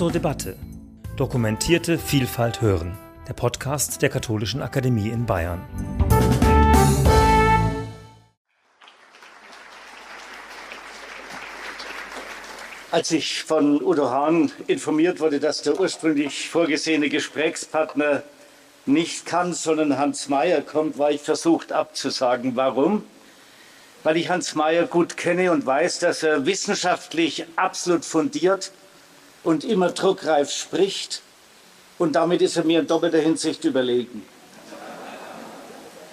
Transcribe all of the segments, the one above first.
zur Debatte. Dokumentierte Vielfalt hören. Der Podcast der Katholischen Akademie in Bayern. Als ich von Udo Hahn informiert wurde, dass der ursprünglich vorgesehene Gesprächspartner nicht kann, sondern Hans Mayer kommt, war ich versucht abzusagen. Warum? Weil ich Hans Mayer gut kenne und weiß, dass er wissenschaftlich absolut fundiert und immer druckreif spricht. Und damit ist er mir in doppelter Hinsicht überlegen.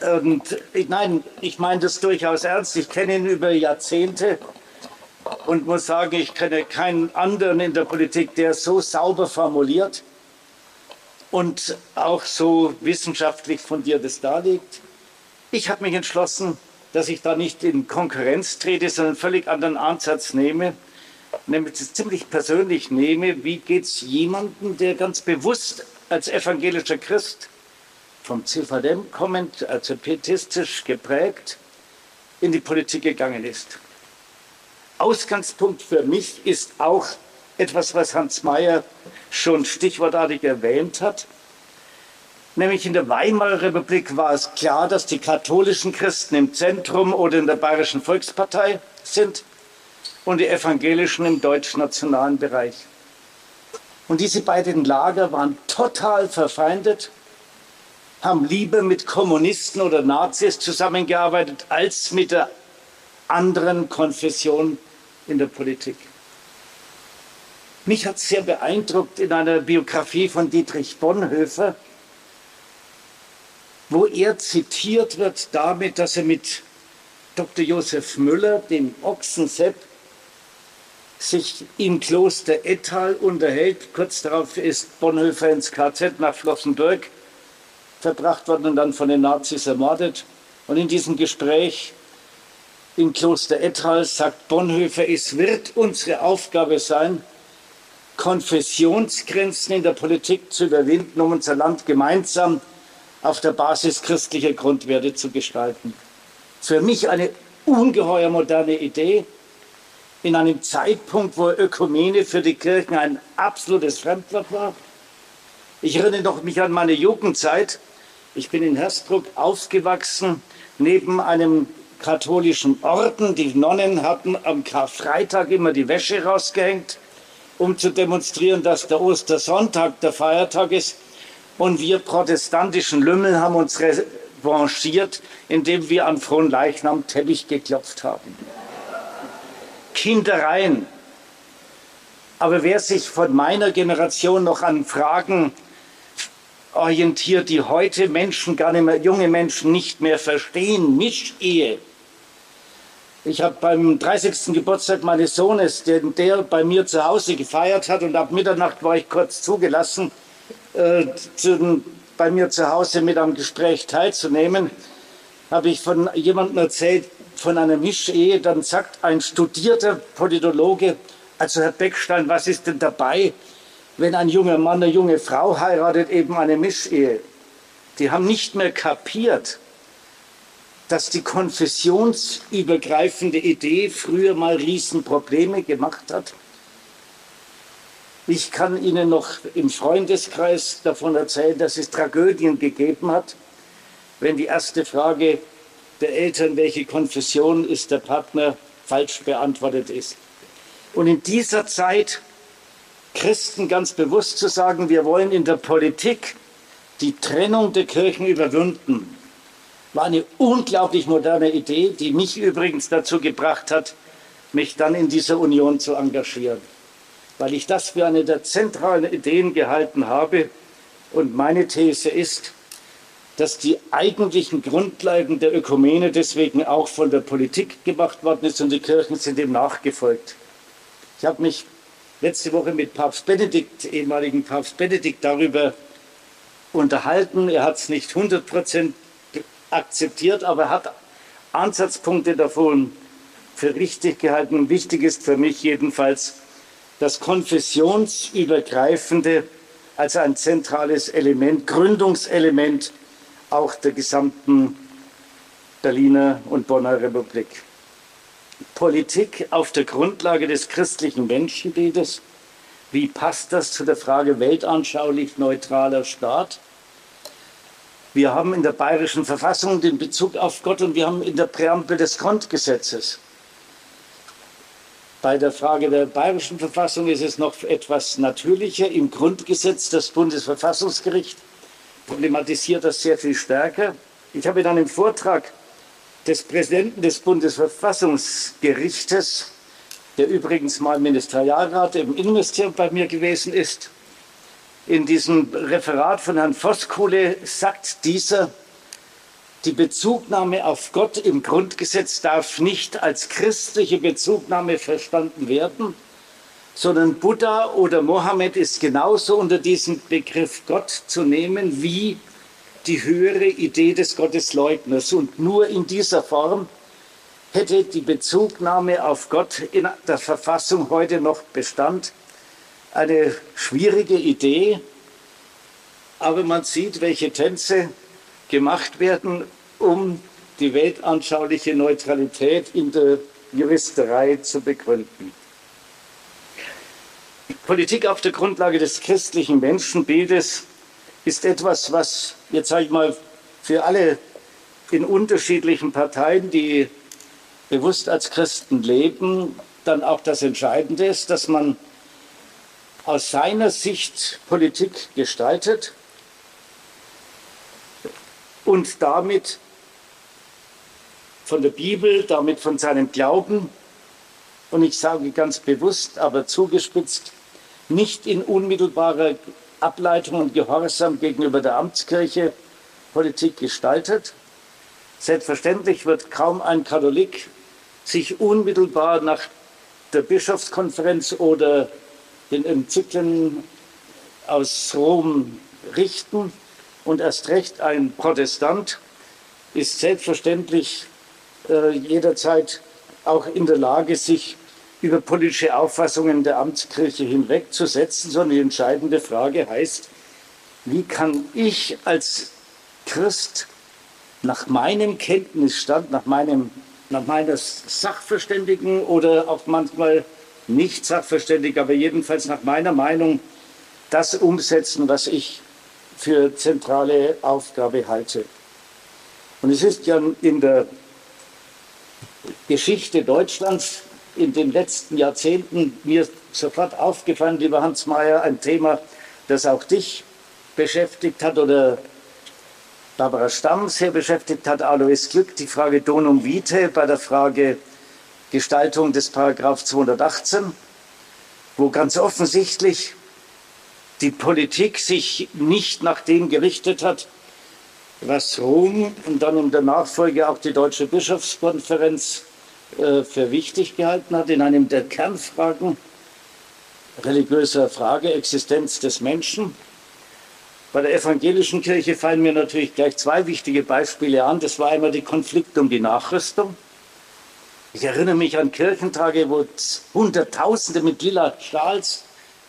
Und ich, nein, ich meine das durchaus ernst. Ich kenne ihn über Jahrzehnte und muss sagen, ich kenne keinen anderen in der Politik, der so sauber formuliert und auch so wissenschaftlich fundiertes darlegt. Ich habe mich entschlossen, dass ich da nicht in Konkurrenz trete, sondern einen völlig anderen Ansatz nehme, nämlich ziemlich persönlich nehme, wie geht es jemandem, der ganz bewusst als evangelischer Christ vom CVDM kommend, also pietistisch geprägt, in die Politik gegangen ist. Ausgangspunkt für mich ist auch etwas, was Hans Mayer schon stichwortartig erwähnt hat. Nämlich in der Weimarer Republik war es klar, dass die katholischen Christen im Zentrum oder in der Bayerischen Volkspartei sind und die evangelischen im deutsch-nationalen Bereich. Und diese beiden Lager waren total verfeindet, haben lieber mit Kommunisten oder Nazis zusammengearbeitet als mit der anderen Konfession in der Politik. Mich hat sehr beeindruckt in einer Biografie von Dietrich Bonhoeffer, wo er zitiert wird damit, dass er mit Dr. Josef Müller, dem Ochsensepp, sich im Kloster Ettal unterhält. Kurz darauf ist Bonhoeffer ins KZ nach Flossenbürg verbracht worden und dann von den Nazis ermordet. Und in diesem Gespräch im Kloster Ettal sagt Bonhoeffer, es wird unsere Aufgabe sein, Konfessionsgrenzen in der Politik zu überwinden, um unser Land gemeinsam auf der Basis christlicher Grundwerte zu gestalten. Für mich eine ungeheuer moderne Idee in einem Zeitpunkt, wo Ökumene für die Kirchen ein absolutes Fremdwort war. Ich erinnere noch mich an meine Jugendzeit. Ich bin in Hersbruck aufgewachsen, neben einem katholischen Orden. Die Nonnen hatten am Karfreitag immer die Wäsche rausgehängt um zu demonstrieren, dass der Ostersonntag der Feiertag ist. Und wir protestantischen Lümmel haben uns revanchiert, indem wir an frohen Leichnam Teppich geklopft haben. Kindereien. Aber wer sich von meiner Generation noch an Fragen orientiert, die heute Menschen gar nicht mehr, junge Menschen nicht mehr verstehen, Mischehe, ich habe beim 30. Geburtstag meines Sohnes, den der bei mir zu Hause gefeiert hat, und ab Mitternacht war ich kurz zugelassen, äh, zu, bei mir zu Hause mit am Gespräch teilzunehmen, habe ich von jemandem erzählt, von einer Mischehe. Dann sagt ein studierter Politologe, also Herr Beckstein, was ist denn dabei, wenn ein junger Mann eine junge Frau heiratet, eben eine Mischehe? Die haben nicht mehr kapiert, dass die konfessionsübergreifende Idee früher mal Riesenprobleme gemacht hat. Ich kann Ihnen noch im Freundeskreis davon erzählen, dass es Tragödien gegeben hat, wenn die erste Frage der Eltern, welche Konfession ist der Partner, falsch beantwortet ist. Und in dieser Zeit Christen ganz bewusst zu sagen, wir wollen in der Politik die Trennung der Kirchen überwinden, war eine unglaublich moderne Idee, die mich übrigens dazu gebracht hat, mich dann in dieser Union zu engagieren, weil ich das für eine der zentralen Ideen gehalten habe. Und meine These ist, dass die eigentlichen Grundlagen der Ökumene deswegen auch von der Politik gemacht worden ist und die Kirchen sind dem nachgefolgt. Ich habe mich letzte Woche mit Papst Benedikt, ehemaligen Papst Benedikt, darüber unterhalten. Er hat es nicht 100 Prozent akzeptiert, aber hat Ansatzpunkte davon für richtig gehalten. Wichtig ist für mich jedenfalls das konfessionsübergreifende als ein zentrales Element, Gründungselement auch der gesamten Berliner und Bonner Republik. Politik auf der Grundlage des christlichen Menschenbildes, Wie passt das zu der Frage weltanschaulich neutraler Staat? Wir haben in der bayerischen Verfassung den Bezug auf Gott und wir haben in der Präambel des Grundgesetzes. Bei der Frage der bayerischen Verfassung ist es noch etwas natürlicher. Im Grundgesetz das Bundesverfassungsgericht problematisiert das sehr viel stärker. Ich habe in einem Vortrag des Präsidenten des Bundesverfassungsgerichtes, der übrigens mal Ministerialrat im Innenministerium bei mir gewesen ist, in diesem Referat von Herrn Voskuhle sagt dieser, die Bezugnahme auf Gott im Grundgesetz darf nicht als christliche Bezugnahme verstanden werden, sondern Buddha oder Mohammed ist genauso unter diesem Begriff Gott zu nehmen wie die höhere Idee des Gottesleugners. Und nur in dieser Form hätte die Bezugnahme auf Gott in der Verfassung heute noch Bestand. Eine schwierige Idee, aber man sieht, welche Tänze gemacht werden, um die weltanschauliche Neutralität in der Juristerei zu begründen. Politik auf der Grundlage des christlichen Menschenbildes ist etwas, was jetzt sage ich mal für alle in unterschiedlichen Parteien, die bewusst als Christen leben, dann auch das Entscheidende ist, dass man aus seiner Sicht Politik gestaltet und damit von der Bibel, damit von seinem Glauben, und ich sage ganz bewusst, aber zugespitzt, nicht in unmittelbarer Ableitung und Gehorsam gegenüber der Amtskirche Politik gestaltet. Selbstverständlich wird kaum ein Katholik sich unmittelbar nach der Bischofskonferenz oder den Enzyklen aus Rom richten. Und erst recht ein Protestant ist selbstverständlich äh, jederzeit auch in der Lage, sich über politische Auffassungen der Amtskirche hinwegzusetzen, sondern die entscheidende Frage heißt, wie kann ich als Christ nach meinem Kenntnisstand, nach, meinem, nach meiner Sachverständigen oder auch manchmal nicht sachverständig, aber jedenfalls nach meiner Meinung das umsetzen, was ich für zentrale Aufgabe halte. Und es ist ja in der Geschichte Deutschlands in den letzten Jahrzehnten mir sofort aufgefallen, lieber Hans Mayer, ein Thema, das auch dich beschäftigt hat oder Barbara Stamm sehr beschäftigt hat, Alois Glück, die Frage Donum Vitae bei der Frage Gestaltung des Paragraph 218, wo ganz offensichtlich die Politik sich nicht nach dem gerichtet hat, was Rom und dann in der Nachfolge auch die Deutsche Bischofskonferenz äh, für wichtig gehalten hat, in einem der Kernfragen religiöser Frage, Existenz des Menschen. Bei der evangelischen Kirche fallen mir natürlich gleich zwei wichtige Beispiele an. Das war einmal die Konflikt um die Nachrüstung. Ich erinnere mich an Kirchentage, wo Hunderttausende mit lila Schals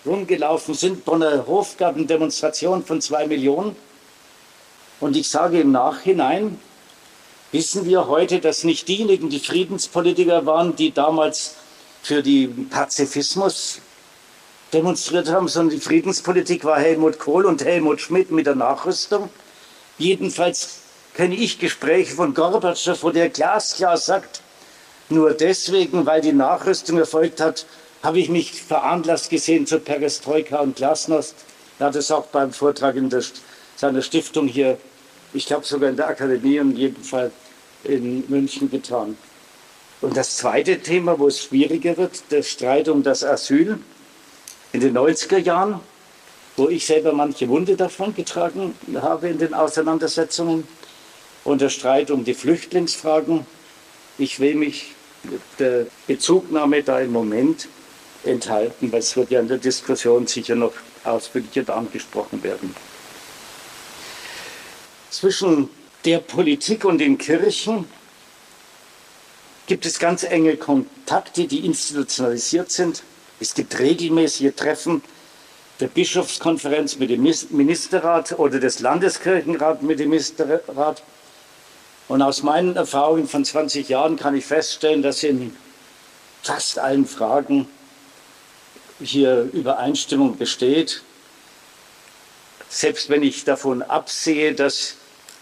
rumgelaufen sind. Bonner Hofgartendemonstration von zwei Millionen. Und ich sage im Nachhinein, wissen wir heute, dass nicht diejenigen, die Friedenspolitiker waren, die damals für den Pazifismus demonstriert haben, sondern die Friedenspolitik war Helmut Kohl und Helmut Schmidt mit der Nachrüstung. Jedenfalls kenne ich Gespräche von Gorbatschow, wo der glasklar sagt, nur deswegen, weil die Nachrüstung erfolgt hat, habe ich mich veranlasst gesehen zur Perestroika und Glasnost. Er hat es auch beim Vortrag in der, seiner Stiftung hier ich glaube sogar in der Akademie und jedenfalls in München getan. Und das zweite Thema, wo es schwieriger wird, der Streit um das Asyl in den 90er Jahren, wo ich selber manche Wunde davon getragen habe in den Auseinandersetzungen, und der Streit um die Flüchtlingsfragen. Ich will mich der Bezugnahme da im Moment enthalten, weil es wird ja in der Diskussion sicher noch ausführlicher angesprochen werden zwischen der Politik und den Kirchen gibt es ganz enge Kontakte, die institutionalisiert sind. Es gibt regelmäßige Treffen der Bischofskonferenz mit dem Ministerrat oder des Landeskirchenrats mit dem Ministerrat. Und aus meinen Erfahrungen von 20 Jahren kann ich feststellen, dass in fast allen Fragen hier Übereinstimmung besteht. Selbst wenn ich davon absehe, dass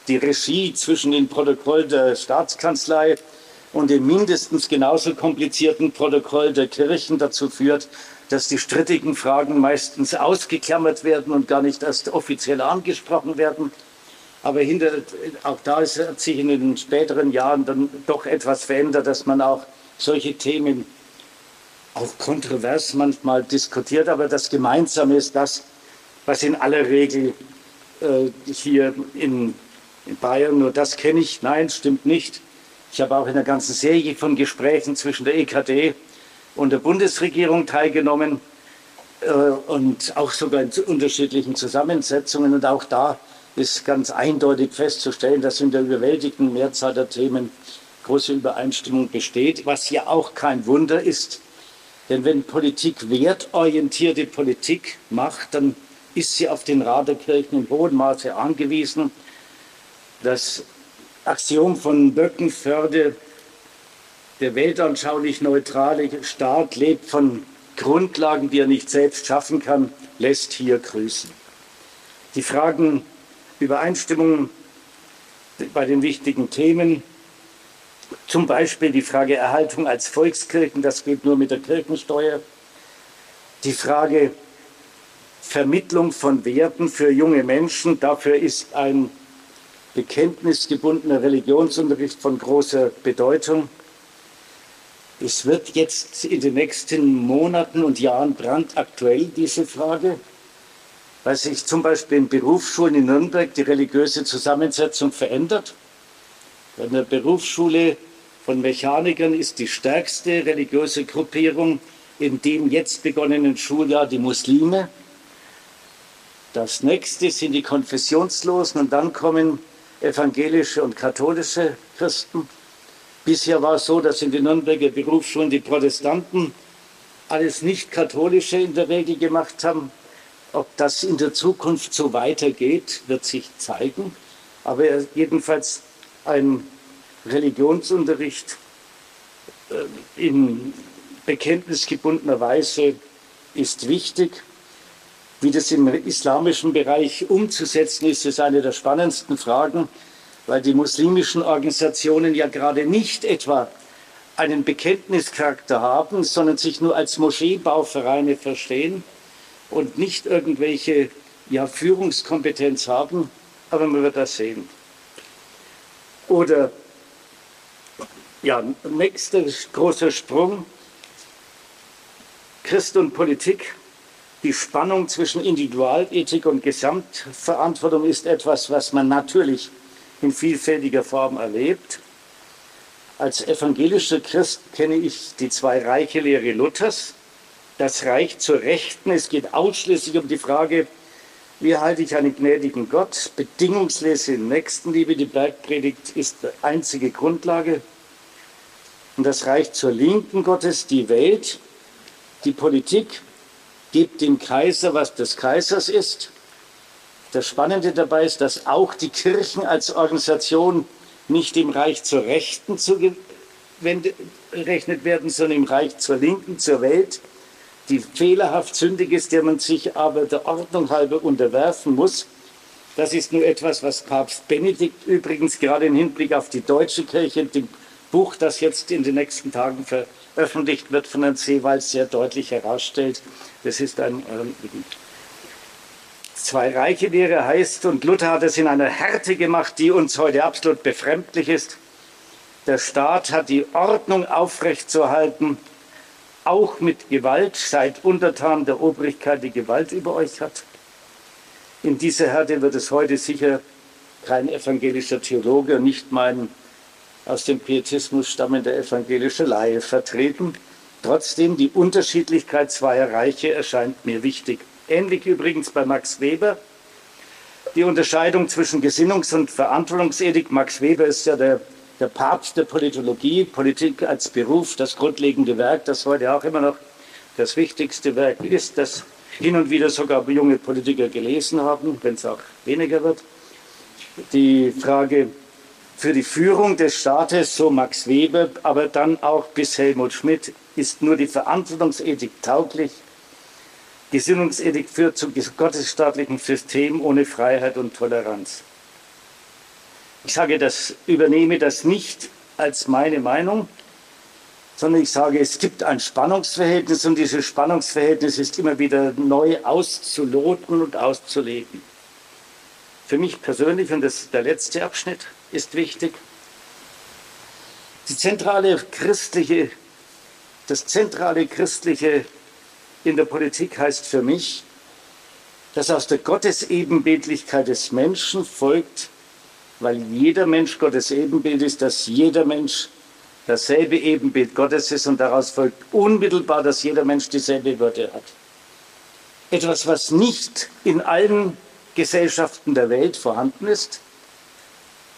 die Regie zwischen dem Protokoll der Staatskanzlei und dem mindestens genauso komplizierten Protokoll der Kirchen dazu führt, dass die strittigen Fragen meistens ausgeklammert werden und gar nicht erst offiziell angesprochen werden. Aber hinter, auch da ist, hat sich in den späteren Jahren dann doch etwas verändert, dass man auch solche Themen auch kontrovers manchmal diskutiert. Aber das Gemeinsame ist das, was in aller Regel äh, hier in, in Bayern, nur das kenne ich, nein, stimmt nicht. Ich habe auch in einer ganzen Serie von Gesprächen zwischen der EKD und der Bundesregierung teilgenommen äh, und auch sogar in unterschiedlichen Zusammensetzungen. Und auch da ist ganz eindeutig festzustellen, dass in der überwältigenden Mehrzahl der Themen große Übereinstimmung besteht, was ja auch kein Wunder ist. Denn wenn Politik wertorientierte Politik macht, dann ist sie auf den Rat der Kirchen in hohem Maße angewiesen. Das Axiom von Böckenförde der weltanschaulich neutrale Staat lebt von Grundlagen, die er nicht selbst schaffen kann, lässt hier grüßen. Die Fragen Übereinstimmung bei den wichtigen Themen, zum Beispiel die Frage Erhaltung als Volkskirchen, das geht nur mit der Kirchensteuer, die Frage Vermittlung von Werten für junge Menschen, dafür ist ein bekenntnisgebundener Religionsunterricht von großer Bedeutung. Es wird jetzt in den nächsten Monaten und Jahren brandaktuell, diese Frage, weil sich zum Beispiel in Berufsschulen in Nürnberg die religiöse Zusammensetzung verändert. In der Berufsschule von Mechanikern ist die stärkste religiöse Gruppierung in dem jetzt begonnenen Schuljahr die Muslime. Das nächste sind die Konfessionslosen und dann kommen evangelische und katholische Christen. Bisher war es so, dass in den Nürnberger Berufsschulen die Protestanten alles nicht-katholische in der Regel gemacht haben. Ob das in der Zukunft so weitergeht, wird sich zeigen. Aber jedenfalls ein Religionsunterricht äh, in bekenntnisgebundener Weise ist wichtig. Wie das im islamischen Bereich umzusetzen ist, ist eine der spannendsten Fragen weil die muslimischen Organisationen ja gerade nicht etwa einen Bekenntnischarakter haben, sondern sich nur als Moscheebauvereine verstehen und nicht irgendwelche ja, Führungskompetenz haben, aber man wird das sehen. Oder ja, nächster großer Sprung, Christ und Politik. Die Spannung zwischen Individualethik und Gesamtverantwortung ist etwas, was man natürlich in vielfältiger Form erlebt. Als evangelischer Christ kenne ich die zwei Reiche Lehre Luthers. Das Reich zur Rechten. Es geht ausschließlich um die Frage, wie halte ich einen gnädigen Gott? Bedingungslose Nächstenliebe, die Bergpredigt ist die einzige Grundlage. Und das Reich zur Linken Gottes, die Welt, die Politik, gibt dem Kaiser, was des Kaisers ist. Das Spannende dabei ist, dass auch die Kirchen als Organisation nicht im Reich zur Rechten zugerechnet werden, sondern im Reich zur Linken, zur Welt, die fehlerhaft sündig ist, der man sich aber der Ordnung halber unterwerfen muss. Das ist nur etwas, was Papst Benedikt übrigens gerade im Hinblick auf die deutsche Kirche, dem Buch, das jetzt in den nächsten Tagen veröffentlicht wird von Herrn Seewald, sehr deutlich herausstellt. Das ist ein ähm, zwei Reiche Lehre heißt, und Luther hat es in einer Härte gemacht, die uns heute absolut befremdlich ist. Der Staat hat die Ordnung aufrechtzuerhalten, auch mit Gewalt, seid untertan der Obrigkeit, die Gewalt über euch hat. In dieser Härte wird es heute sicher kein evangelischer Theologe, nicht mein aus dem Pietismus stammender evangelischer Laie vertreten. Trotzdem, die Unterschiedlichkeit zweier Reiche erscheint mir wichtig. Ähnlich übrigens bei Max Weber. Die Unterscheidung zwischen Gesinnungs- und Verantwortungsethik. Max Weber ist ja der, der Papst der Politologie, Politik als Beruf, das grundlegende Werk, das heute auch immer noch das wichtigste Werk ist, das hin und wieder sogar junge Politiker gelesen haben, wenn es auch weniger wird. Die Frage für die Führung des Staates, so Max Weber, aber dann auch bis Helmut Schmidt, ist nur die Verantwortungsethik tauglich Gesinnungsethik führt zum gottesstaatlichen System ohne Freiheit und Toleranz. Ich sage das, übernehme das nicht als meine Meinung, sondern ich sage, es gibt ein Spannungsverhältnis und dieses Spannungsverhältnis ist immer wieder neu auszuloten und auszulegen. Für mich persönlich, und das ist der letzte Abschnitt, ist wichtig, die zentrale christliche, das zentrale christliche in der Politik heißt für mich, dass aus der Gottesebenbildlichkeit des Menschen folgt, weil jeder Mensch Gottes Ebenbild ist, dass jeder Mensch dasselbe Ebenbild Gottes ist und daraus folgt unmittelbar, dass jeder Mensch dieselbe Würde hat. Etwas, was nicht in allen Gesellschaften der Welt vorhanden ist.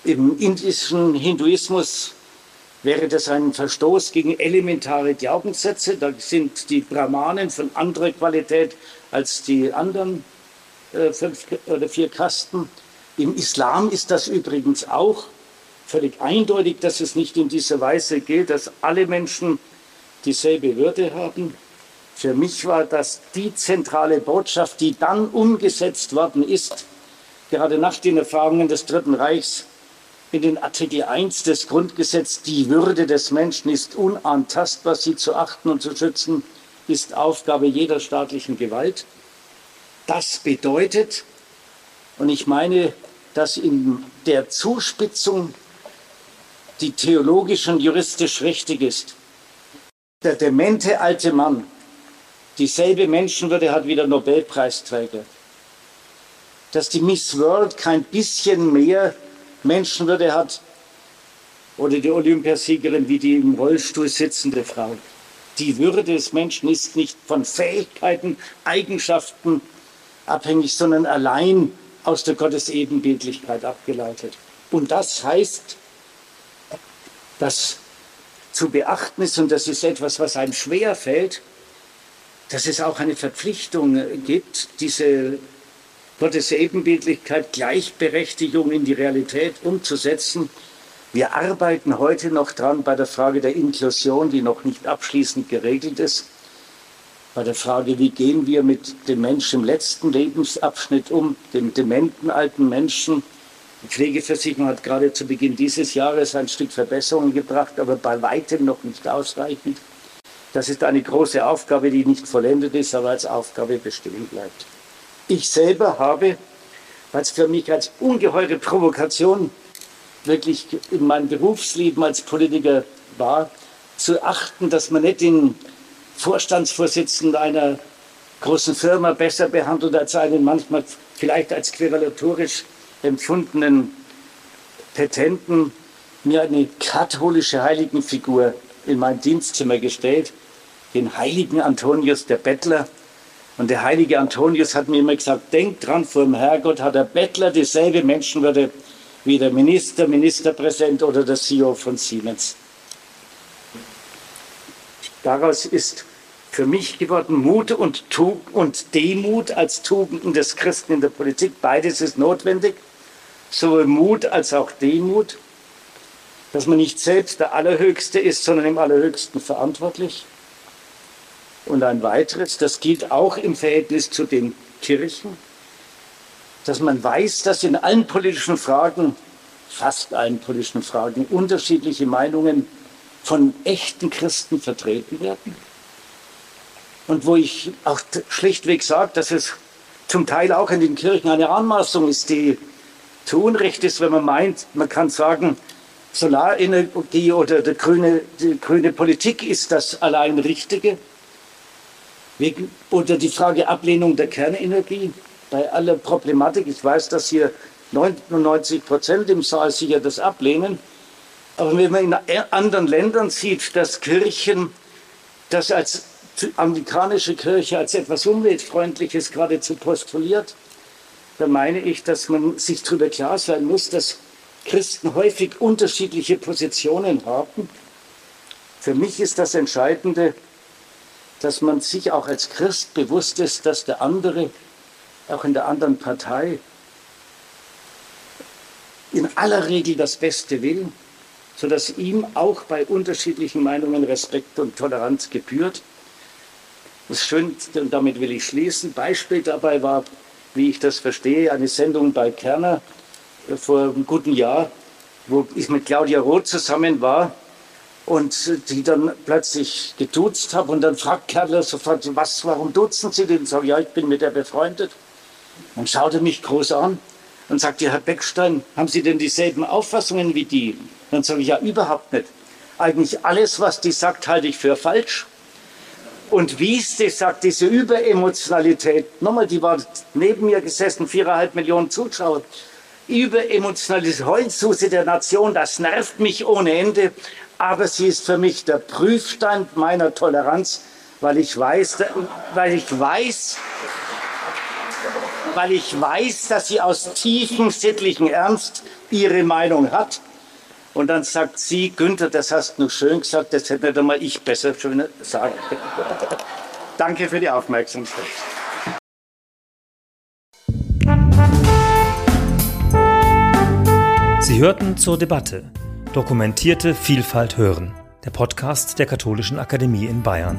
Im indischen Hinduismus wäre das ein Verstoß gegen elementare Glaubenssätze. Da sind die Brahmanen von anderer Qualität als die anderen äh, fünf oder vier Kasten. Im Islam ist das übrigens auch völlig eindeutig, dass es nicht in dieser Weise gilt, dass alle Menschen dieselbe Würde haben. Für mich war das die zentrale Botschaft, die dann umgesetzt worden ist, gerade nach den Erfahrungen des Dritten Reichs in den Artikel 1 des Grundgesetzes, die Würde des Menschen ist unantastbar, sie zu achten und zu schützen, ist Aufgabe jeder staatlichen Gewalt. Das bedeutet, und ich meine, dass in der Zuspitzung die theologisch und juristisch richtig ist. Der demente alte Mann, dieselbe Menschenwürde hat wie der Nobelpreisträger. Dass die Miss World kein bisschen mehr Menschenwürde hat oder die Olympiasiegerin wie die im Rollstuhl sitzende Frau. Die Würde des Menschen ist nicht von Fähigkeiten, Eigenschaften abhängig, sondern allein aus der Gottesebenbildlichkeit abgeleitet. Und das heißt, dass zu beachten ist, und das ist etwas, was einem schwer fällt, dass es auch eine Verpflichtung gibt, diese Gottes Ebenbildlichkeit, Gleichberechtigung in die Realität umzusetzen. Wir arbeiten heute noch dran bei der Frage der Inklusion, die noch nicht abschließend geregelt ist. Bei der Frage, wie gehen wir mit dem Menschen im letzten Lebensabschnitt um, dem dementen alten Menschen, die Pflegeversicherung hat gerade zu Beginn dieses Jahres ein Stück Verbesserungen gebracht, aber bei weitem noch nicht ausreichend. Das ist eine große Aufgabe, die nicht vollendet ist, aber als Aufgabe bestehen bleibt. Ich selber habe, es für mich als ungeheure Provokation wirklich in meinem Berufsleben als Politiker war, zu achten, dass man nicht den Vorstandsvorsitzenden einer großen Firma besser behandelt als einen manchmal vielleicht als querulatorisch empfundenen Petenten mir eine katholische Heiligenfigur in mein Dienstzimmer gestellt, den heiligen Antonius der Bettler. Und der heilige Antonius hat mir immer gesagt, denk dran, vor dem Herrgott hat der Bettler dieselbe Menschenwürde wie der Minister, Ministerpräsident oder der CEO von Siemens. Daraus ist für mich geworden Mut und, Tug und Demut als Tugenden des Christen in der Politik. Beides ist notwendig sowohl Mut als auch Demut, dass man nicht selbst der Allerhöchste ist, sondern im Allerhöchsten verantwortlich. Und ein weiteres, das gilt auch im Verhältnis zu den Kirchen, dass man weiß, dass in allen politischen Fragen, fast allen politischen Fragen, unterschiedliche Meinungen von echten Christen vertreten werden. Und wo ich auch schlichtweg sage, dass es zum Teil auch in den Kirchen eine Anmaßung ist, die zu Unrecht ist, wenn man meint, man kann sagen, Solarenergie oder die grüne, die grüne Politik ist das allein Richtige. Wegen, oder die Frage Ablehnung der Kernenergie. Bei aller Problematik, ich weiß, dass hier 99 Prozent im Saal sicher das ablehnen. Aber wenn man in anderen Ländern sieht, dass Kirchen das als amerikanische Kirche als etwas Umweltfreundliches geradezu postuliert, da meine ich, dass man sich darüber klar sein muss, dass Christen häufig unterschiedliche Positionen haben. Für mich ist das Entscheidende, dass man sich auch als Christ bewusst ist, dass der andere, auch in der anderen Partei, in aller Regel das Beste will, sodass ihm auch bei unterschiedlichen Meinungen Respekt und Toleranz gebührt. Das schön, und damit will ich schließen. Beispiel dabei war, wie ich das verstehe, eine Sendung bei Kerner äh, vor einem guten Jahr, wo ich mit Claudia Roth zusammen war und die dann plötzlich geduzt habe und dann fragt Kerler sofort, was, warum duzen Sie den? Sag ja, ich bin mit der befreundet. Dann schaut er mich groß an und sagt, ja, Herr Beckstein, haben Sie denn dieselben Auffassungen wie die? Dann sage ich, ja, überhaupt nicht. Eigentlich alles, was die sagt, halte ich für falsch. Und Wieste sagt, diese Überemotionalität, nochmal, die war neben mir gesessen, viereinhalb Millionen Zuschauer, Überemotionalität, Heulsuse der Nation, das nervt mich ohne Ende aber sie ist für mich der Prüfstand meiner Toleranz, weil ich weiß, weil ich weiß, weil ich weiß, dass sie aus tiefem sittlichen Ernst ihre Meinung hat. Und dann sagt sie, Günther, das hast du schön gesagt, das hätte nicht einmal ich besser schön sagen. Danke für die Aufmerksamkeit. Sie hörten zur Debatte Dokumentierte Vielfalt hören. Der Podcast der Katholischen Akademie in Bayern.